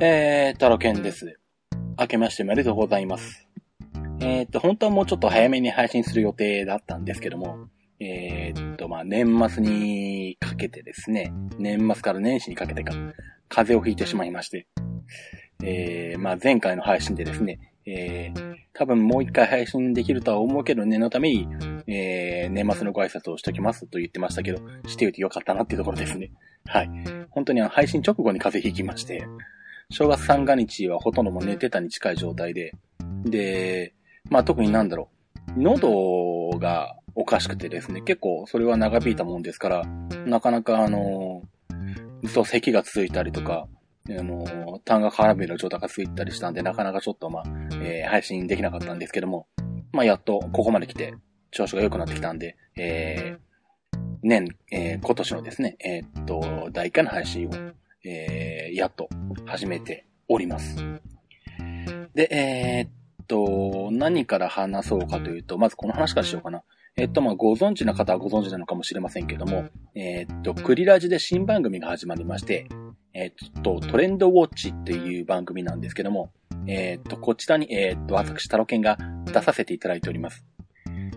えー、タロケンです。明けましておめでとうございます。えー、っと、本当はもうちょっと早めに配信する予定だったんですけども、えー、っと、まあ、年末にかけてですね、年末から年始にかけてか、風邪をひいてしまいまして、えー、まあ、前回の配信でですね、えー、多分もう一回配信できるとは思うけど、念のために、えー、年末のご挨拶をしときますと言ってましたけど、しておいてよかったなっていうところですね。はい。本当にあの配信直後に風邪ひきまして、正月三が日はほとんども寝てたに近い状態で、で、まあ特になんだろう、喉がおかしくてですね、結構それは長引いたもんですから、なかなかあの、ずっと咳が続いたりとか、あの、痰が絡める状態が続いたりしたんで、なかなかちょっとまあ、えー、配信できなかったんですけども、まあやっとここまで来て、調子が良くなってきたんで、えー、年、えー、今年のですね、えー、っと、第1回の配信を、えー、やっと始めております。で、えー、っと、何から話そうかというと、まずこの話からしようかな。えっと、まあ、ご存知の方はご存知なのかもしれませんけども、えー、っと、クリラジで新番組が始まりまして、えっと、トレンドウォッチっていう番組なんですけども、えっと、こちらに、えっと、私、タロケンが出させていただいております。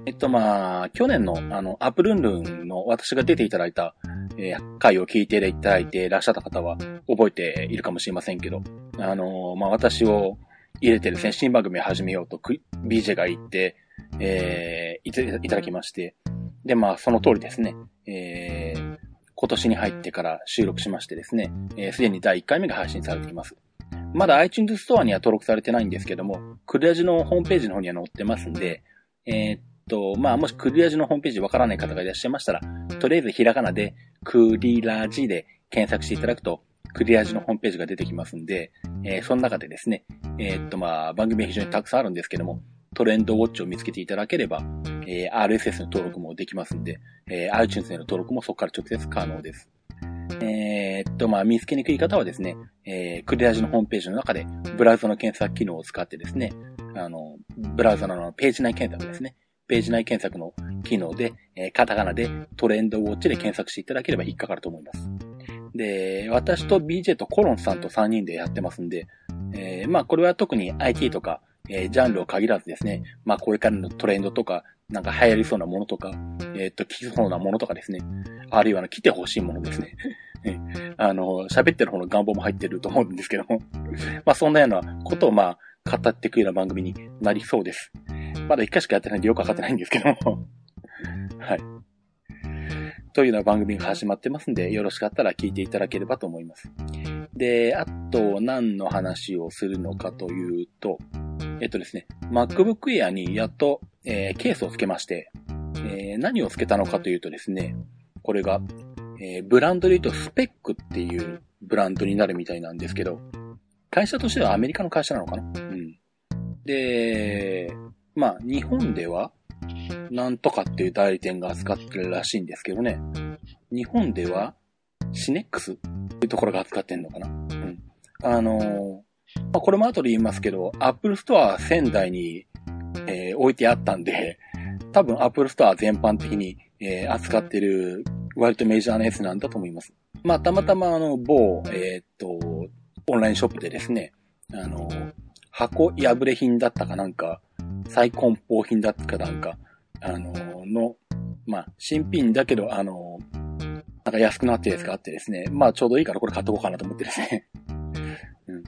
えっと、まあ、去年の、あの、アップルンルンの私が出ていただいた、えー、回を聞いていただいていらっしゃった方は覚えているかもしれませんけど、あの、まあ、私を入れてですね、新番組を始めようと BJ が言って、えー、いただきまして、で、まあ、その通りですね、えー、今年に入ってから収録しましてですね、す、えー、で、に第1回目が配信されています。まだ iTunes ストアには登録されてないんですけども、クリアジのホームページの方には載ってますんで、えー、と、まあ、もしクリアジのホームページわからない方がいらっしゃいましたら、とりあえずひらがなで、クリラジで検索していただくと、クリアジのホームページが出てきますんで、えー、その中でですね、えー、っと、まあ、番組は非常にたくさんあるんですけども、トレンドウォッチを見つけていただければ、えー、RSS の登録もできますんで、えー、iTunes への登録もそこから直接可能です。えー、っと、まあ、見つけにくい方はですね、えー、クリアジのホームページの中で、ブラウザの検索機能を使ってですね、あの、ブラウザのページ内検索ですね。ページ内検索の機能で、えー、カタカナでトレンドウォッチで検索していただければ引っかかると思います。で、私と BJ とコロンさんと3人でやってますんで、えー、まあこれは特に IT とか、えー、ジャンルを限らずですね、まあこれからのトレンドとか、なんか流行りそうなものとか、えっ、と、来そうなものとかですね、あるいは来てほしいものですね。あの、喋ってる方の願望も入ってると思うんですけども、まあそんなようなことをまあ語っていくような番組になりそうです。まだ一回しかやってないんでよくわかってないんですけども。はい。というような番組が始まってますんで、よろしかったら聞いていただければと思います。で、あと、何の話をするのかというと、えっとですね、MacBook Air にやっと、えー、ケースをつけまして、えー、何をつけたのかというとですね、これが、えー、ブランドで言うとスペックっていうブランドになるみたいなんですけど、会社としてはアメリカの会社なのかな？うん。で、まあ、日本では、なんとかっていう代理店が扱ってるらしいんですけどね。日本では、シネックスっていうところが扱ってんのかな。うん。あのー、まあ、これも後で言いますけど、 Apple Store 仙台に、えー、置いてあったんで、多分 Apple Store 全般的に、えー、扱ってる割とメジャーなやつなんだと思います。まあ、たまたまあの、某、えー、っと、オンラインショップでですね、あの、箱破れ品だったかなんか、再梱包品だったかなんか、あの、の、まあ、新品だけど、あの、なんか安くなってるやつがあってですね、まあちょうどいいからこれ買っとこうかなと思ってですね。うん。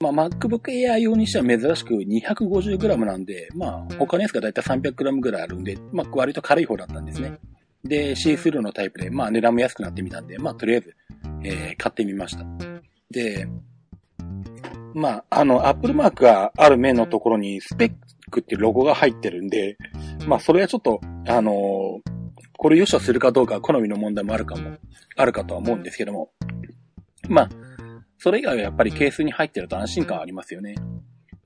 まあ MacBook Air 用にしては珍しく 250g なんで、まあ他のやつがだいたい 300g ぐらいあるんで、まあ割と軽い方だったんですね。で、シースルーのタイプで、まあ値段も安くなってみたんで、まあとりあえず、えー、買ってみました。で、まあ、あの、アップルマークがある面のところにスペックっていうロゴが入ってるんで、まあ、それはちょっと、あのー、これ良しとするかどうか好みの問題もあるかも、あるかとは思うんですけども、まあ、それ以外はやっぱりケースに入ってると安心感ありますよね。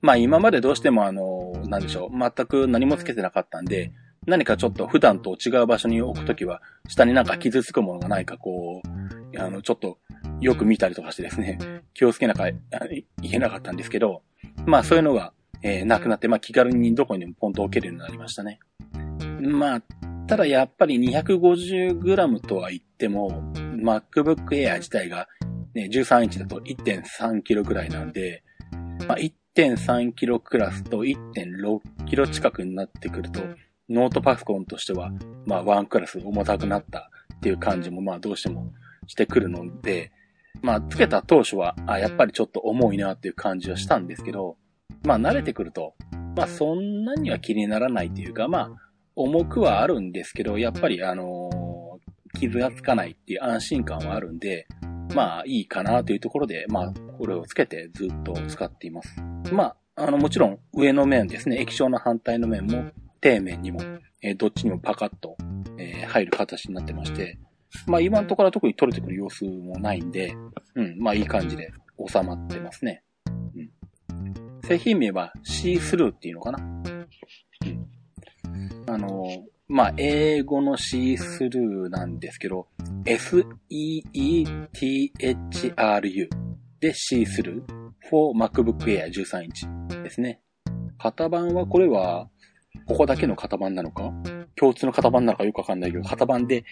まあ今までどうしてもあの、なんでしょう、全く何もつけてなかったんで、何かちょっと普段と違う場所に置くときは、下になんか傷つくものがないか、こう、あの、ちょっとよく見たりとかしてですね、気をつけなか、いけなかったんですけど、まあそういうのが、えー、なくなって、まあ気軽にどこにでもポンと置けるようになりましたね。まあ、ただやっぱり 250g とは言っても、MacBook Air 自体がね、13インチだと1.3キロぐらいなんで、まあ、1.3キロクラスと1.6キロ近くになってくると、ノートパソコンとしては、まあ、ワンクラス重たくなったっていう感じも、まあ、どうしてもしてくるので、まあ、つけた当初は、あ、やっぱりちょっと重いなっていう感じはしたんですけど、まあ、慣れてくると、まあ、そんなには気にならないっていうか、まあ、重くはあるんですけど、やっぱり、あのー、傷がつかないっていう安心感はあるんで、まあ、いいかなというところで、まあ、これをつけてずっと使っています。まあ、あの、もちろん上の面ですね、液晶の反対の面も、底面にも、えー、どっちにもパカッと、えー、入る形になってまして、まあ今のところは特に取れてくる様子もないんで、うん、まあいい感じで収まってますね。うん。製品名は C スルーっていうのかな？うん。あの、まあ英語の C スルーなんですけど、S-E-E-T-H-R-U で C スルー for MacBook Air 13インチですね。型番はこれはここだけの型番なのか？共通の型番なのかよくわかんないけど、型番で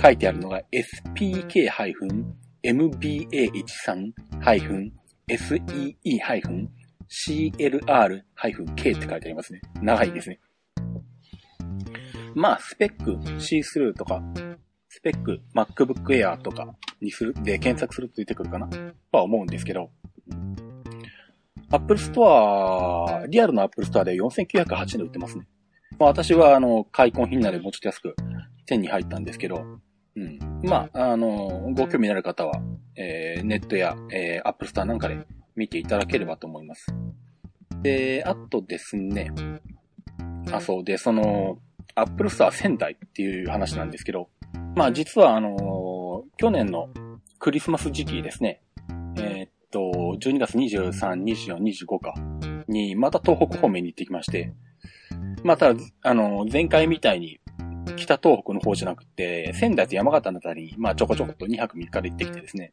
書いてあるのが SPK-MBA13-SEE-CLR-K って書いてありますね。長いですね。まあ、スペック C スルーとか、スペック MacBook Air とかにする、で検索すると出てくるかな？とは思うんですけど、Apple Store、リアルの Apple Store で4908円で売ってますね。まあ私はあの、開墾品なでもうちょっと安く手に入ったんですけど、うん。まあ、あの、ご興味のある方は、えー、ネットや、えー、Apple Store なんかで見ていただければと思います。で、あとですね、あ、そうで、その、Apple Store 仙台っていう話なんですけど、まあ実はあの去年のクリスマス時期ですね、12月23、24、25か、に、また東北方面に行ってきまして、また、あの、前回みたいに、北東北の方じゃなくて、仙台と山形のあたりに、まあ、ちょこちょこと2泊3日で行ってきてですね。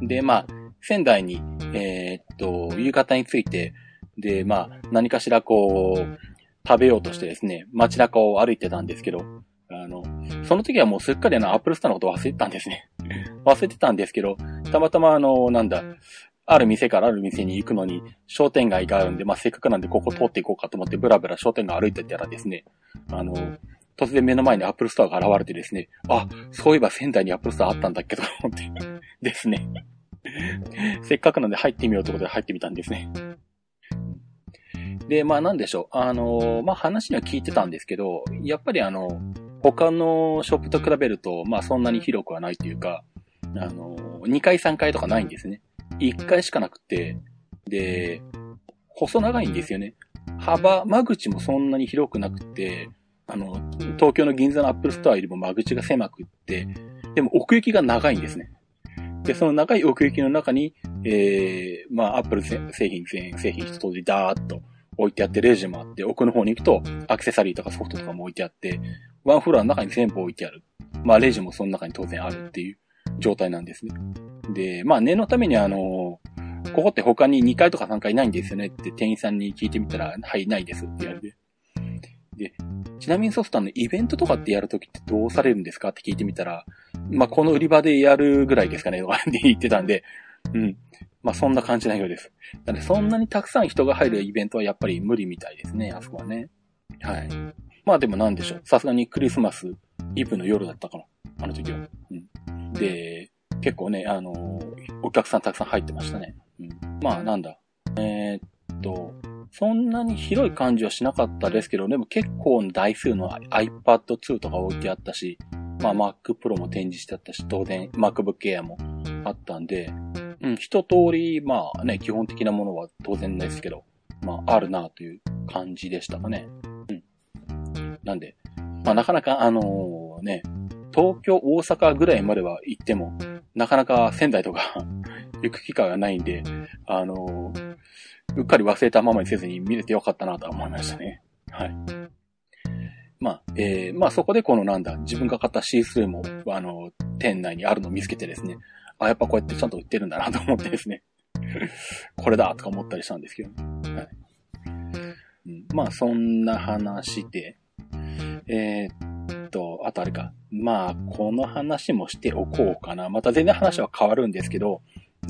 で、まあ、仙台に、えー、っと、夕方に着いて、で、まあ、何かしらこう、食べようとしてですね、街中を歩いてたんですけど、あの、その時はもうすっかりあの、 Apple Store のことを忘れてたんですね。忘れてたんですけど、たまたまあの、なんだ、ある店からある店に行くのに、商店街があるんで、まあ、せっかくなんでここ通っていこうかと思って、ブラブラ商店街歩いてたらですね、あの、突然目の前に Apple Store が現れてですね、あ、そういえば仙台に Apple Store あったんだっけと、思ってですね。せっかくなんで入ってみようということで入ってみたんですね。で、まあなんでしょう。あの、まあ話には聞いてたんですけど、やっぱりあの、他のショップと比べると、まあそんなに広くはないというか、あの、2階3階とかないんですね。1階しかなくて、で、細長いんですよね。幅、間口もそんなに広くなくて、あの、東京の銀座の Apple Store よりも間口が狭くって、でも奥行きが長いんですね。で、その長い奥行きの中に、えー、まあ、アップル製品全製品一通りダーッと置いてあって、レジもあって、奥の方に行くと、アクセサリーとかソフトとかも置いてあって、ワンフロアの中に全部置いてある。まあ、レジもその中に当然あるっていう状態なんですね。で、まあ念のためにあの、ここって他に2階とか3階ないんですよねって店員さんに聞いてみたら、はい、ないですって言われて。で、ちなみにソフトのイベントとかってやるときってどうされるんですか？って聞いてみたら、まあこの売り場でやるぐらいですかねとかっ て言ってたんで、うん。まあそんな感じなようです。なのでそんなにたくさん人が入るイベントはやっぱり無理みたいですね、あそこはね。はい。まあでもなんでしょう。さすがにクリスマスイブの夜だったかな。あの時は。うん。で、結構ね、あのー、お客さんたくさん入ってましたね。うん、まあ、なんだ。えー、っと、そんなに広い感じはしなかったですけど、でも結構の台数の iPad 2とか置いてあったし、まあ Mac Pro も展示してあったし、当然 MacBook Air もあったんで、うん、一通り、まあね、基本的なものは当然ですけど、まああるなという感じでしたかね。うん。なんで、まあなかなかあのー、ね、東京、大阪ぐらいまでは行っても、なかなか仙台とか 行く機会がないんで、あの、うっかり忘れたままにせずに見れてよかったなとは思いましたね。はい。まあ、えー、まあそこでこのなんだ、自分が買った C も、あの、店内にあるのを見つけてですね、あ、やっぱこうやってちゃんと売ってるんだなと思ってですね、これだとか思ったりしたんですけど、ね、はい。うん、まあそんな話で、えー、っと、と、あとあれか。まあ、この話もしておこうかな。また全然話は変わるんですけど、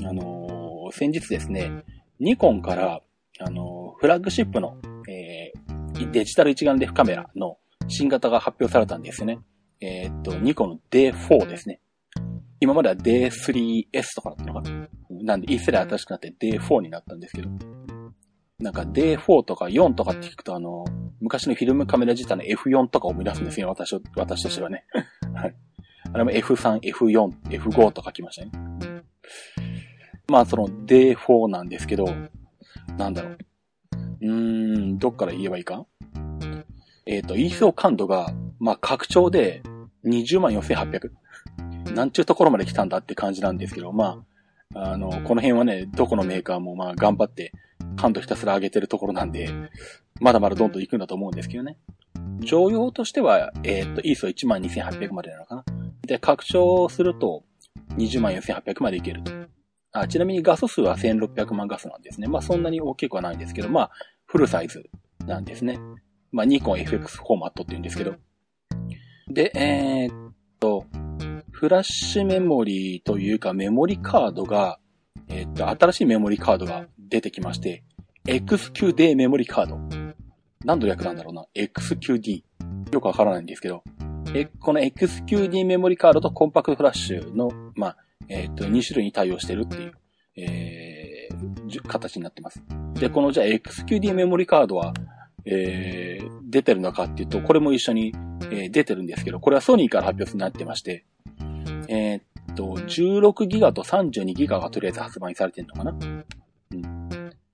あのー、先日ですね、ニコンから、あのー、フラッグシップの、えー、デジタル一眼レフカメラの新型が発表されたんですよね。えー、っと、ニコンの D4 ですね。今までは D3S とかだったのかな。なんで、1世代新しくなって D4 になったんですけど。なんか D4 とか4とかって聞くとあの、昔のフィルムカメラ自体の F4 とかを生み出すんですよ、私私としてはね。はい。あれも F3、F4、F5 と書きましたね。まあその D4 なんですけど、なんだろう。うーん、どっから言えばいいか？えっ、ー、と、ESO 感度が、まあ拡張で20万4800。なんちゅうところまで来たんだって感じなんですけど、まあ、あの、この辺はね、どこのメーカーもまあ頑張って感度ひたすら上げてるところなんで、まだまだどんどん行くんだと思うんですけどね。常用としては、えっ、ー、と、ISO12800 までなのかな。で、拡張すると204,800までいけると。あちなみにガス数は1600万ガスなんですね。まあそんなに大きくはないんですけど、まあフルサイズなんですね。まあニコン FX フォーマットって言うんですけど。で、えー、っと、フラッシュメモリーというかメモリカードが、えー、っと、新しいメモリカードが出てきまして、XQD メモリカード。何の略なんだろうな？XQD。よくわからないんですけど、え、この XQD メモリカードとコンパクトフラッシュの、まあ、えっ、ー、と、2種類に対応してるっていう、えー、形になってます。で、このじゃあ XQD メモリカードは、えー、出てるのかっていうと、これも一緒に、えー、出てるんですけど、これはソニーから発表になってまして、えー、っと、16ギガと32ギガがとりあえず発売されてるのかな？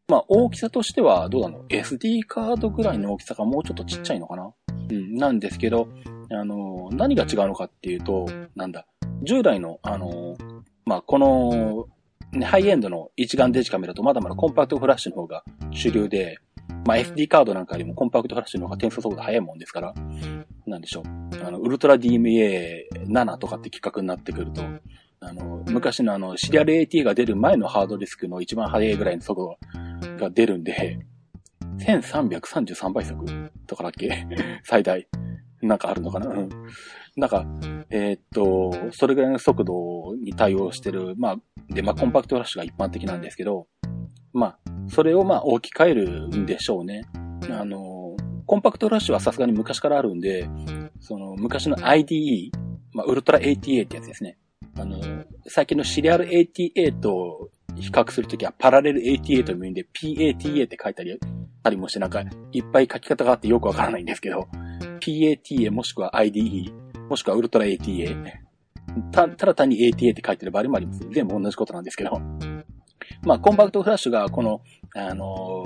まあ、大きさとしては、どうなの ?SD カードぐらいの大きさがもうちょっとちっちゃいのかなうん、なんですけど、あの、何が違うのかっていうと、なんだ、従来の、あの、まあ、この、ね、ハイエンドの一眼デジカメラとまだまだコンパクトフラッシュの方が主流で、まあ、SD カードなんかよりもコンパクトフラッシュの方が転送速度速いもんですから、なんでしょう。あの、ウルトラ DMA7 とかって企画になってくると、あの、昔のあの、シリアル AT が出る前のハードディスクの一番速いぐらいの速度が出るんで、1333倍速とかだっけ？最大。なんかあるのかな？うん。なんか、えー、っと、それぐらいの速度に対応してる、まあ、で、まあ、コンパクトラッシュが一般的なんですけど、まあ、それをまあ、置き換えるんでしょうね。あの、コンパクトラッシュはさすがに昔からあるんで、その、昔の IDE、まあ、ウルトラ ATA ってやつですね。あの、最近のシリアル ATA と比較するときはパラレル ATA という意味で PATA って書いたり、たりもしてなんかいっぱい書き方があってよくわからないんですけど、PATA もしくは IDE、もしくはウルトラ ATA、た、ただ単に ATA って書いてる場合もあります。全部同じことなんですけど。まあ、コンパクトフラッシュがこの、あの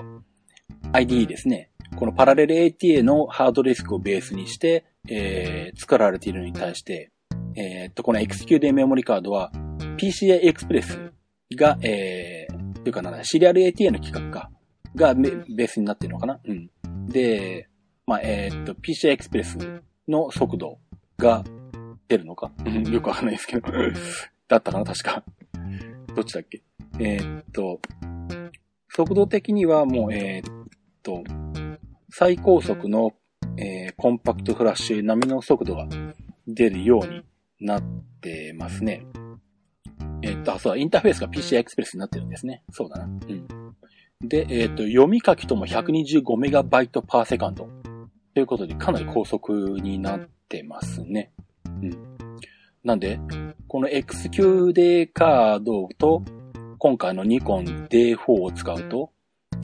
ー、IDE ですね。このパラレル ATA のハードディスクをベースにして、えー、作られているのに対して、えー、っと、この XQD メモリカードは PCI Express が、えー、というかな、シリアル ATA の規格か、がベースになってるのかな？うん。で、まあ、えー、っと、PCI Express の速度が出るのか？よくわかんないですけど。だったかな確か。どっちだっけ？えー、っと、速度的にはもう、えー、っと、最高速の、えー、コンパクトフラッシュ並みの速度が出るようになってますね。えっと、あそう、インターフェースが PCI Express になってるんですね。そうだな。うん。で、えっと、読み書きとも 125MB パーセカンド。ということで、かなり高速になってますね。うん。なんで、この XQD カードと、今回のニコン D4 を使うと、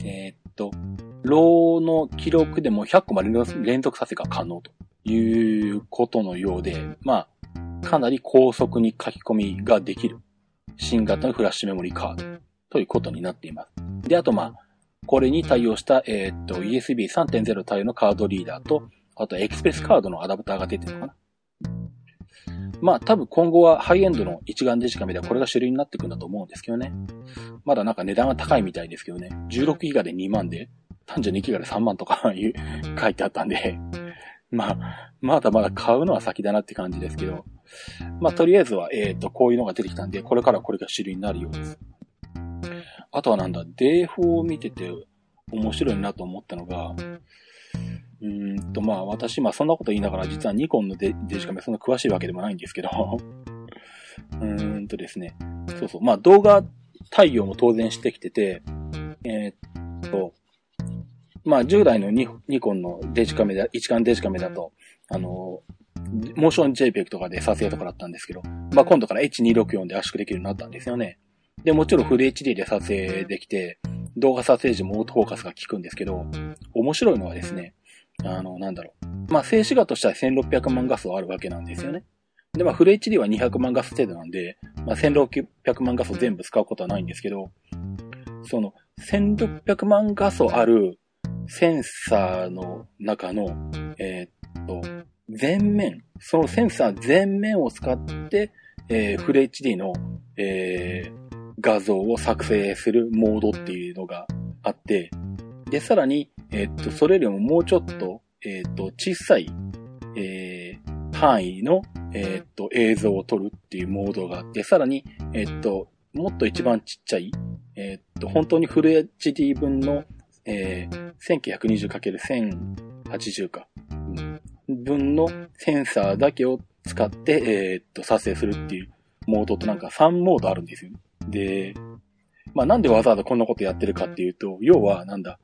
えー、っと、ローの記録でも100個まで連続させが可能ということのようで、まあ、かなり高速に書き込みができる新型のフラッシュメモリーカードということになっています。で、あとまあ、これに対応した、えー、っと、USB 3.0対応のカードリーダーと、あとエクスプレスカードのアダプターが出てるのかな。まあ多分今後はハイエンドの一眼デジカメではこれが主流になってくるんだと思うんですけどね。まだなんか値段が高いみたいですけどね。16ギガで2万で、32ギガで3万とか 書いてあったんで、まあ、まだまだ買うのは先だなって感じですけど、まあ、とりあえずは、えっ、ー、と、こういうのが出てきたんで、これからこれが主流になるようです。あとはなんだ、デーフを見てて面白いなと思ったのが、うーんと、まあ私、まあそんなこと言いながら実はニコンのデデジカメそんな詳しいわけでもないんですけど、うーんとですね、そうそう、まあ動画対応も当然してきてて、えー、っと、まあ従来のニニコンのデジカメだ、一眼デジカメだと、あの、モーション JPEG とかで撮影とかだったんですけど、まあ今度から H264 で圧縮できるようになったんですよね。で、もちろんフル HD で撮影できて、動画撮影時もオートフォーカスが効くんですけど、面白いのはですね、あの、なんだろう。まあ、静止画としては1600万画素あるわけなんですよね。で、まあ、フル HD は200万画素程度なんで、まあ、1600万画素全部使うことはないんですけど、その、1600万画素あるセンサーの中の、えー、っと、全面、そのセンサー全面を使って、えー、フル HD の、えー、画像を作成するモードっていうのがあって、で、さらに、えー、っと、それよりももうちょっと、えー、っと、小さい、えー、範囲の、えっと、映像を撮るっていうモードがあって、さらに、えっと、もっと一番ちっちゃい、えっと、本当にフル HD 分の、えー、1920×1080 か、分のセンサーだけを使って、えー、っと、撮影するっていうモードとなんか3モードあるんですよ。で、まあなんでわざわざこんなことやってるかっていうと、要はなんだ、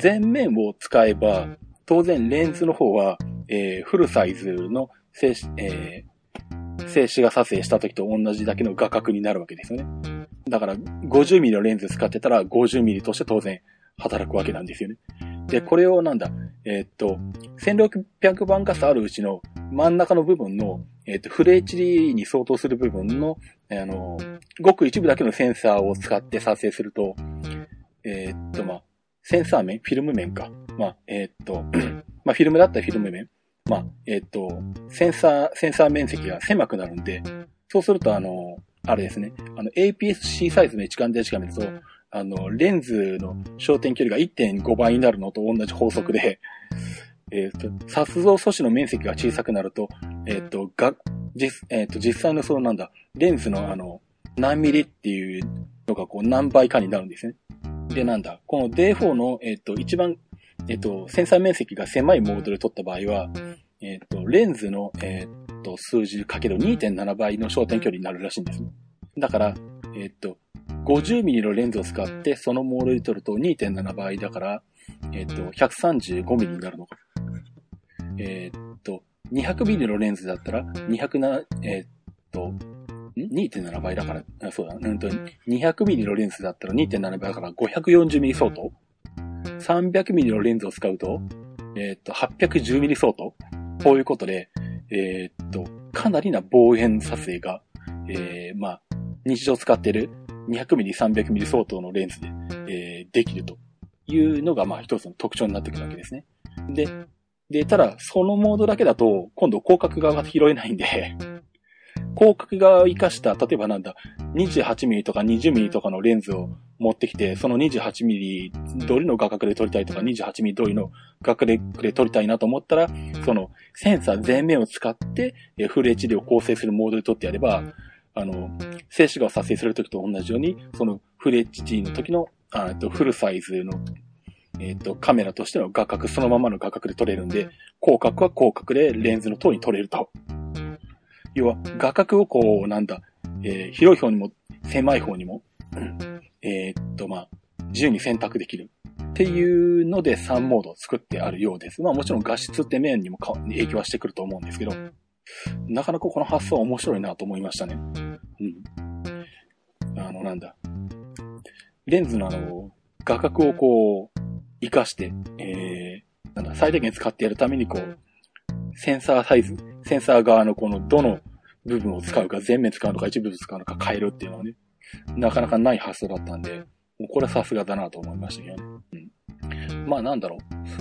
前面を使えば、当然レンズの方は、えー、フルサイズの静止、えー、静止画撮影した時と同じだけの画角になるわけですよね。だから、50mm のレンズ使ってたら 50mm として当然働くわけなんですよね。で、これをなんだ、えー、っと、1600番画素あるうちの真ん中の部分の、えー、っと、フル HD に相当する部分の、あの、ごく一部だけのセンサーを使って撮影すると、えー、っと、まあ、センサー面フィルム面か。まあ、えー、っと、まあ、フィルムだったらフィルム面。まあ、えー、っと、センサー、センサー面積が狭くなるんで、そうすると、あの、あれですね、あの、APS-C サイズの一眼デジカメだと、あの、レンズの焦点距離が1.5倍になるのと同じ法則で、えっ、と、撮像素子の面積が小さくなると、えっ、と、が、実、えっ、と、実際のそのなんだ、レンズのあの、何ミリっていうのがこう何倍かになるんですね。で、なんだ、この D4 の、えっ、と、一番、えっ、と、センサー面積が狭いモードで撮った場合は、えっ、と、レンズの、えっ、と、数字かける2.7倍の焦点距離になるらしいんです。だから、えっ、と、50mm のレンズを使ってそのモードで撮ると2.7倍だから、えっ、と、135mm になるのか。えっ、と、200mm のレンズだったら、207、えっ、と、2.7倍だから、そうだ、うんと、200mm のレンズだったら2.7倍だから 540mm 相当 ?300mm のレンズを使うと、えー、っと、810mm 相当こういうことで、えー、っと、かなりな望遠撮影が、えー、まあ、日常使ってる 200mm、300mm 相当のレンズで、えー、できるというのが、まあ、一つの特徴になってくるわけですね。で、で、ただ、そのモードだけだと、今度広角側が拾えないんで 広角側を活かした、例えばなんだ、28ミリとか20ミリとかのレンズを持ってきて、その28ミリ通りの画角で撮りたいとか、28ミリ通りの画角で撮りたいなと思ったら、そのセンサー全面を使って、フル HD を構成するモードで撮ってやれば、あの、静止画を撮影するときと同じように、そのフル HD の時の、あとフルサイズの、えっ、と、カメラとしての画角、そのままの画角で撮れるんで、広角は広角でレンズの通りに撮れると。要は、画角をこう、なんだ、えー、広い方にも、狭い方にも、うん、えー、っと、まあ、自由に選択できる。っていうので3モードを作ってあるようです。まあもちろん画質って面にも影響はしてくると思うんですけど、なかなかこの発想は面白いなと思いましたね。うん。あの、なんだ。レンズのあの、画角をこう、活かして、えー、なんだ、最大限使ってやるためにこう、センサーサイズ、センサー側のこのどの部分を使うか、全面使うのか一部使うのか変えるっていうのはね、なかなかない発想だったんで、もうこれはさすがだなと思いましたけどね。うん。まあなんだろ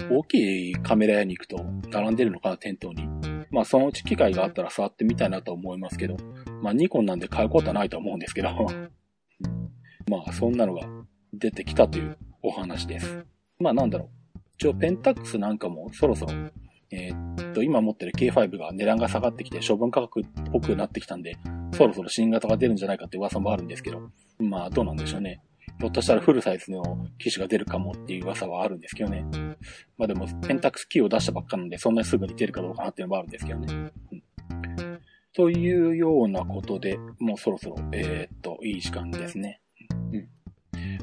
う。大きいカメラ屋に行くと並んでるのかな、店頭に。まあそのうち機会があったら触ってみたいなと思いますけど、まあニコンなんで買うことはないと思うんですけど、まあそんなのが出てきたというお話です。まあなんだろう。一応ペンタックスなんかもそろそろえー、っと、今持ってる K5 が値段が下がってきて処分価格っぽくなってきたんで、そろそろ新型が出るんじゃないかって噂もあるんですけど、まあどうなんでしょうね。ひょっとしたらフルサイズの機種が出るかもっていう噂はあるんですけどね。まあでも、ペンタクスキーを出したばっかなんで、そんなにすぐに出るかどうかなっていうのもあるんですけどね。うん、というようなことで、もうそろそろ、えー、っと、いい時間ですね。うん。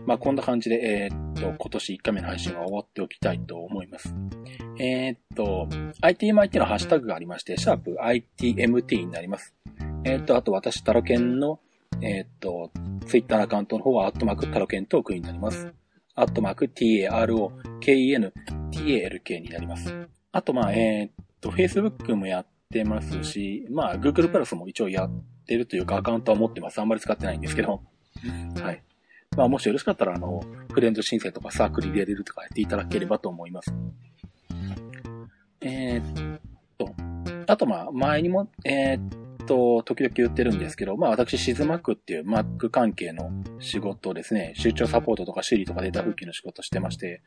まあこんな感じで、えー、っと、今年1回目の配信は終わっておきたいと思います。えー、っと、ITMIT のハッシュタグがありまして、シャープ ITMT になります。えっと、あと私、タロケンのえー、っと、ツイッターのアカウントの方は、アットマークタロケントークになります。アットマーク TAROKEN TALK になります。あと、まあ、えー、っと、Facebook もやってますし、まあ、Google プラスも一応やってるというか、アカウントは持ってます。あんまり使ってないんですけど。はい。まあ、もしよろしかったら、あの、フレンド申請とかサークル入れるとかやっていただければと思います。えー、っと、あと、まあ、前にも、えー、っと、時々言ってるんですけど、まあ私、シズマックっていう Mac 関係の仕事をですね、出張サポートとか修理とかデータ復旧の仕事してまして、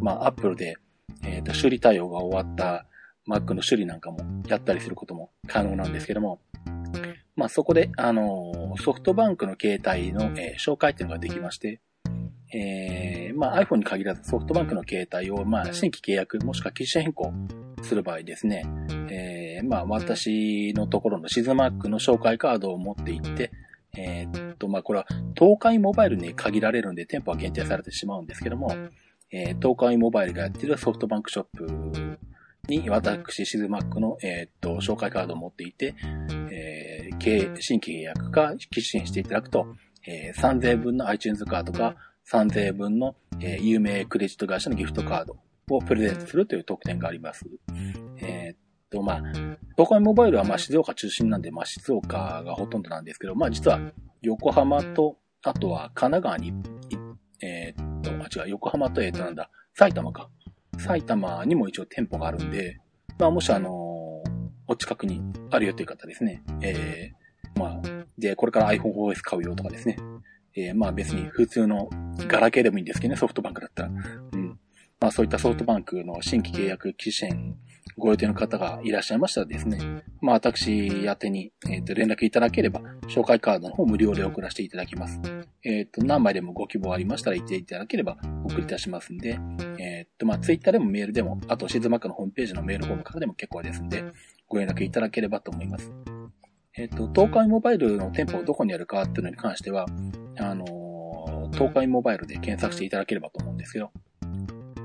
まあ Apple で、えっ、ー、と、修理対応が終わった Mac の修理なんかもやったりすることも可能なんですけども、まあそこで、あの、ソフトバンクの携帯の、えー、紹介っていうのができまして、えー、まあ iPhone に限らずソフトバンクの携帯を、まあ新規契約もしくは機種変更する場合ですね、えー、まあ私のところのシズマックの紹介カードを持っていって、えー、っと、まあこれは東海モバイルに限られるんで店舗は限定されてしまうんですけども、えー、東海モバイルがやっているソフトバンクショップに私、シズマックの、えー、っと、紹介カードを持っていて、えー、新規契約か機種変していただくと、えー、3000円分の iTunes カードか3000円分の、えー、有名クレジット会社のギフトカードをプレゼントするという特典があります。えー、っと、まあ、東海モバイルはまあ静岡中心なんで、まあ静岡がほとんどなんですけど、まあ実は横浜と、あとは神奈川に、えー、っと、あ、違う、横浜と、え、っとなんだ、埼玉か。埼玉にも一応店舗があるんで、まあもしあのー、お近くにあるよという方ですね、えー、まあ、で、これから iPhoneOS 買うよとかですね、えー、まあ別に普通のガラケーでもいいんですけどね、ソフトバンクだったら。うん。まあそういったソフトバンクの新規契約機種変ご予定の方がいらっしゃいましたらですね、まあ私宛てに、えー、と連絡いただければ、紹介カードの方無料で送らせていただきます。えっ、ー、と、何枚でもご希望ありましたら言っていただければ送りいたしますんで、えっ、ー、と、まあツイッターでもメールでも、あとシズマックのホームページのメールフォームからでも結構ですんで、ご連絡いただければと思います。えっ、と、東海モバイルの店舗をどこにあるかっていうのに関しては、あの東海モバイルで検索していただければと思うんですけど、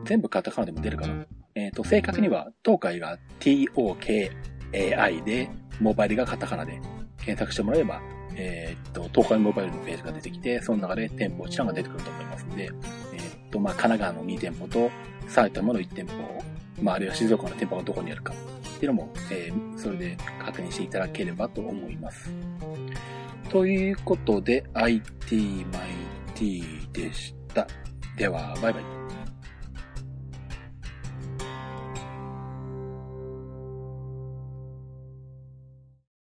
全部カタカナでも出るかな。えっ、ー、と、正確には、東海が TOKAI で、モバイルがカタカナで検索してもらえば、えっ、ー、と、東海モバイルのページが出てきて、その中で店舗一覧が出てくると思いますので、えっ、ー、と、まあ、神奈川の2店舗と、埼玉の1店舗、まあ、あるいは静岡の店舗がどこにあるかっていうのも、えー、それで確認していただければと思います。ということで、IT マイ T でした。では、バイバイ。